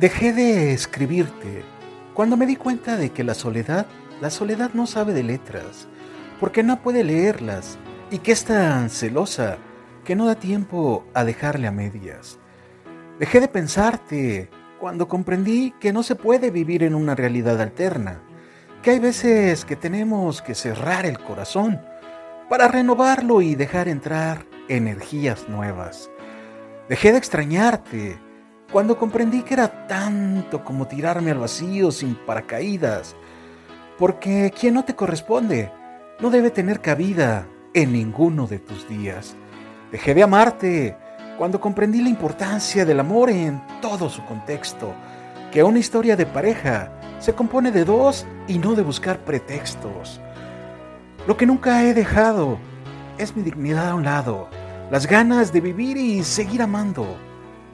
Dejé de escribirte cuando me di cuenta de que la soledad, la soledad no sabe de letras, porque no puede leerlas y que es tan celosa que no da tiempo a dejarle a medias. Dejé de pensarte cuando comprendí que no se puede vivir en una realidad alterna, que hay veces que tenemos que cerrar el corazón para renovarlo y dejar entrar energías nuevas. Dejé de extrañarte cuando comprendí que era tanto como tirarme al vacío sin paracaídas, porque quien no te corresponde no debe tener cabida en ninguno de tus días. Dejé de amarte cuando comprendí la importancia del amor en todo su contexto, que una historia de pareja se compone de dos y no de buscar pretextos. Lo que nunca he dejado es mi dignidad a un lado, las ganas de vivir y seguir amando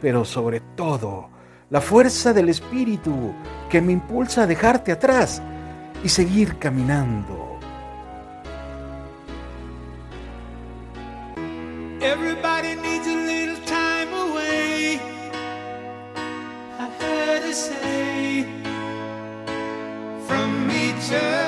pero sobre todo la fuerza del espíritu que me impulsa a dejarte atrás y seguir caminando. Everybody needs a little time away. I heard it say from each other.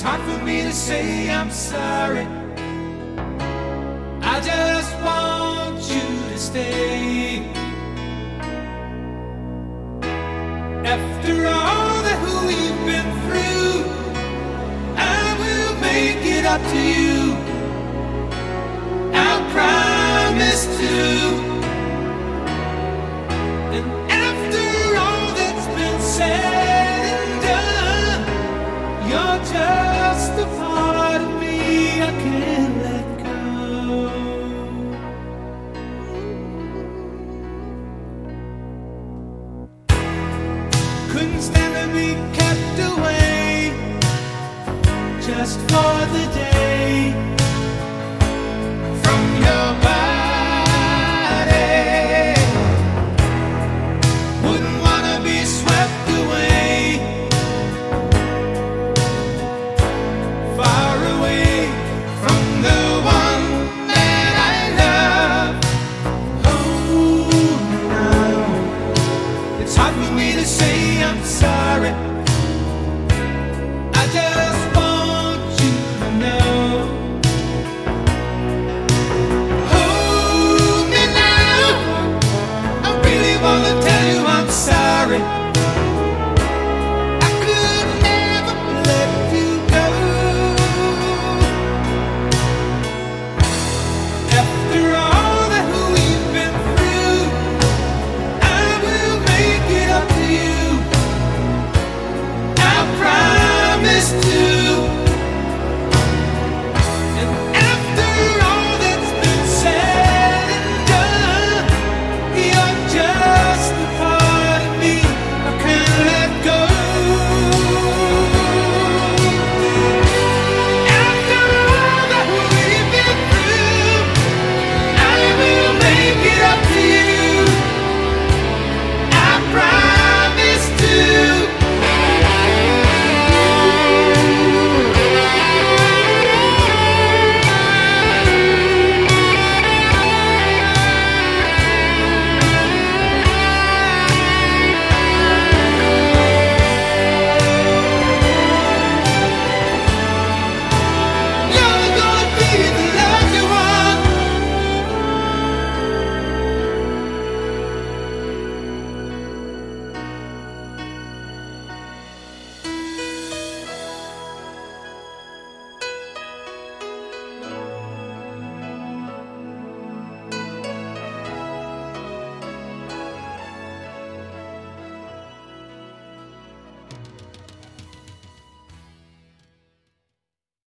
time for me to say I'm sorry. I just want you to stay. After all that we've been through, I will make it up to you. I promise to. And after all that's been said and done, you're just. couldn't stand to be kept away just for the day. It's hard for me to say I'm sorry.